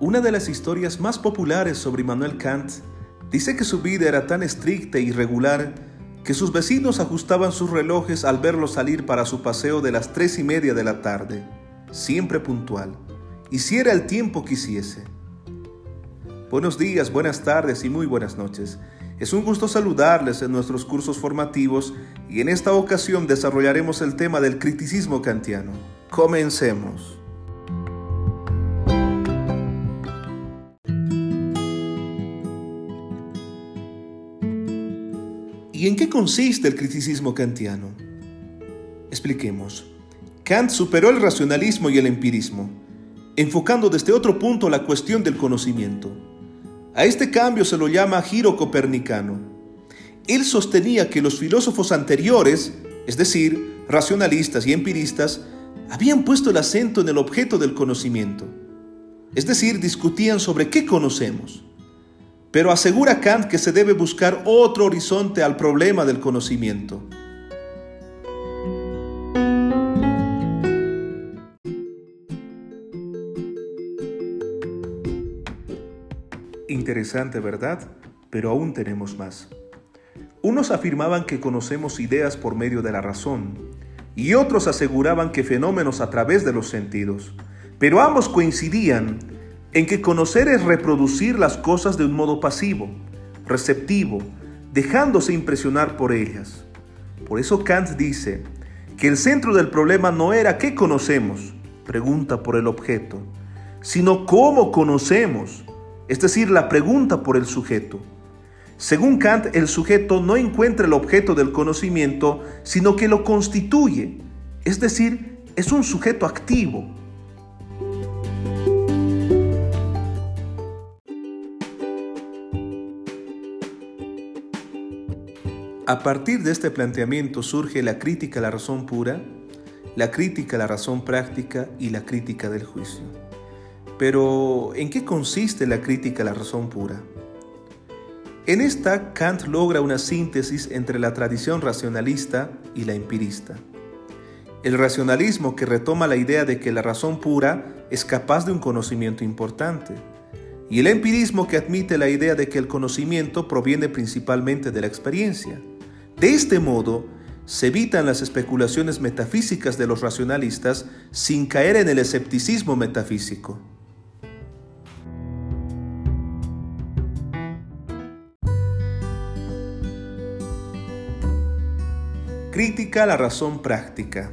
Una de las historias más populares sobre Immanuel Kant dice que su vida era tan estricta e irregular que sus vecinos ajustaban sus relojes al verlo salir para su paseo de las tres y media de la tarde, siempre puntual, hiciera el tiempo que hiciese. Buenos días, buenas tardes y muy buenas noches. Es un gusto saludarles en nuestros cursos formativos y en esta ocasión desarrollaremos el tema del criticismo kantiano. Comencemos. ¿Y en qué consiste el criticismo kantiano? Expliquemos. Kant superó el racionalismo y el empirismo, enfocando desde otro punto la cuestión del conocimiento. A este cambio se lo llama giro copernicano. Él sostenía que los filósofos anteriores, es decir, racionalistas y empiristas, habían puesto el acento en el objeto del conocimiento, es decir, discutían sobre qué conocemos. Pero asegura Kant que se debe buscar otro horizonte al problema del conocimiento. Interesante, ¿verdad? Pero aún tenemos más. Unos afirmaban que conocemos ideas por medio de la razón y otros aseguraban que fenómenos a través de los sentidos. Pero ambos coincidían en que conocer es reproducir las cosas de un modo pasivo, receptivo, dejándose impresionar por ellas. Por eso Kant dice que el centro del problema no era qué conocemos, pregunta por el objeto, sino cómo conocemos, es decir, la pregunta por el sujeto. Según Kant, el sujeto no encuentra el objeto del conocimiento, sino que lo constituye, es decir, es un sujeto activo, A partir de este planteamiento surge la crítica a la razón pura, la crítica a la razón práctica y la crítica del juicio. Pero, ¿en qué consiste la crítica a la razón pura? En esta, Kant logra una síntesis entre la tradición racionalista y la empirista. El racionalismo que retoma la idea de que la razón pura es capaz de un conocimiento importante, y el empirismo que admite la idea de que el conocimiento proviene principalmente de la experiencia. De este modo, se evitan las especulaciones metafísicas de los racionalistas sin caer en el escepticismo metafísico. Crítica a la razón práctica.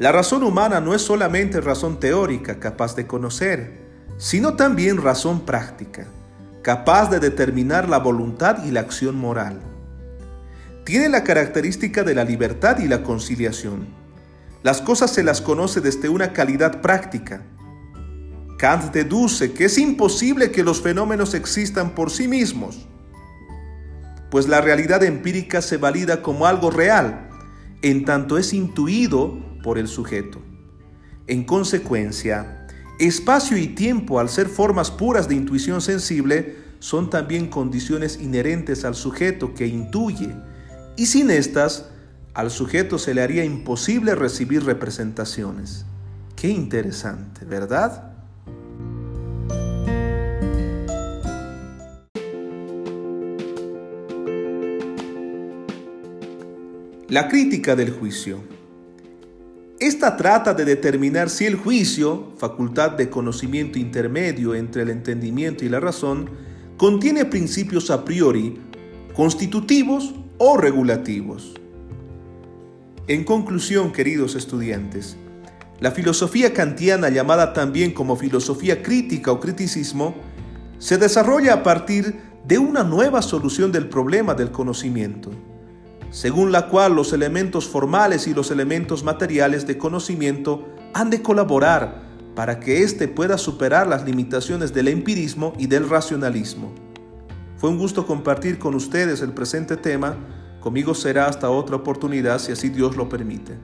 La razón humana no es solamente razón teórica capaz de conocer, sino también razón práctica, capaz de determinar la voluntad y la acción moral tiene la característica de la libertad y la conciliación. Las cosas se las conoce desde una calidad práctica. Kant deduce que es imposible que los fenómenos existan por sí mismos, pues la realidad empírica se valida como algo real, en tanto es intuido por el sujeto. En consecuencia, espacio y tiempo, al ser formas puras de intuición sensible, son también condiciones inherentes al sujeto que intuye, y sin estas, al sujeto se le haría imposible recibir representaciones. Qué interesante, ¿verdad? La crítica del juicio. Esta trata de determinar si el juicio, facultad de conocimiento intermedio entre el entendimiento y la razón, contiene principios a priori constitutivos o regulativos. En conclusión, queridos estudiantes, la filosofía kantiana, llamada también como filosofía crítica o criticismo, se desarrolla a partir de una nueva solución del problema del conocimiento, según la cual los elementos formales y los elementos materiales de conocimiento han de colaborar para que éste pueda superar las limitaciones del empirismo y del racionalismo. Fue un gusto compartir con ustedes el presente tema. Conmigo será hasta otra oportunidad si así Dios lo permite.